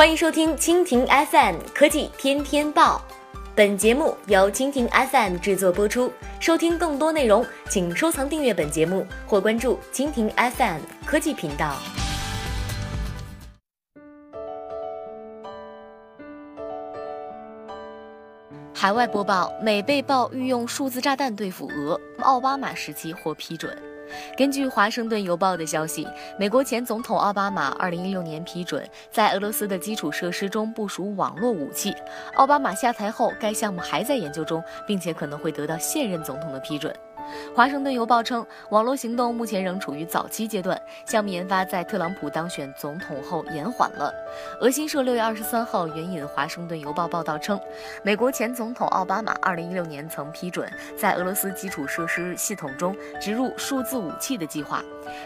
欢迎收听蜻蜓 FM 科技天天报，本节目由蜻蜓 FM 制作播出。收听更多内容，请收藏订阅本节目或关注蜻蜓 FM 科技频道。海外播报：美被曝欲用数字炸弹对付俄，奥巴马时期获批准。根据《华盛顿邮报》的消息，美国前总统奥巴马2016年批准在俄罗斯的基础设施中部署网络武器。奥巴马下台后，该项目还在研究中，并且可能会得到现任总统的批准。华盛顿邮报称，网络行动目前仍处于早期阶段，项目研发在特朗普当选总统后延缓了。俄新社六月二十三号援引华盛顿邮报报道称，美国前总统奥巴马二零一六年曾批准在俄罗斯基础设施系统中植入数字武器的计划。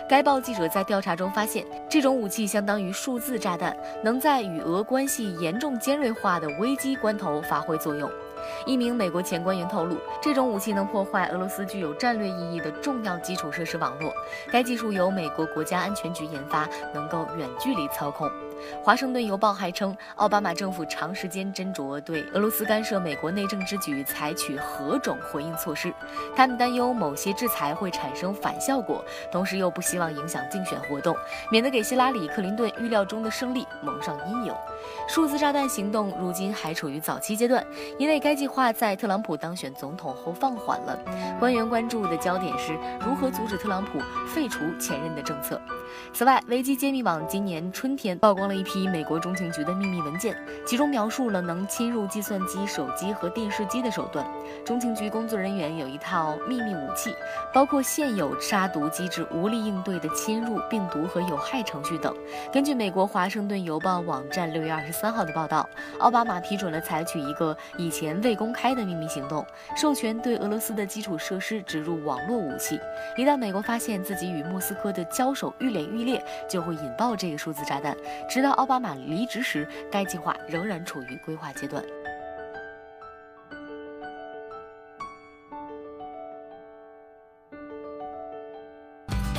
该报记者在调查中发现，这种武器相当于数字炸弹，能在与俄关系严重尖锐化的危机关头发挥作用。一名美国前官员透露，这种武器能破坏俄罗斯具有战略意义的重要基础设施网络。该技术由美国国家安全局研发，能够远距离操控。华盛顿邮报还称，奥巴马政府长时间斟酌对俄罗斯干涉美国内政之举采取何种回应措施。他们担忧某些制裁会产生反效果，同时又不希望影响竞选活动，免得给希拉里·克林顿预料中的胜利蒙上阴影。数字炸弹行动如今还处于早期阶段，因为该计划在特朗普当选总统后放缓了。官员关注的焦点是如何阻止特朗普废除前任的政策。此外，危机揭秘网今年春天曝光了一批美国中情局的秘密文件，其中描述了能侵入计算机、手机和电视机的手段。中情局工作人员有一套秘密武器，包括现有杀毒机制无力应对的侵入病毒和有害程序等。根据美国《华盛顿邮报》网站六月二十三号的报道，奥巴马批准了采取一个以前未公开的秘密行动，授权对俄罗斯的基础设施植入网络武器。一旦美国发现自己与莫斯科的交手愈演愈烈，就会引爆这个数字炸弹。直到奥巴马离职时，该计划仍然处于规划阶段。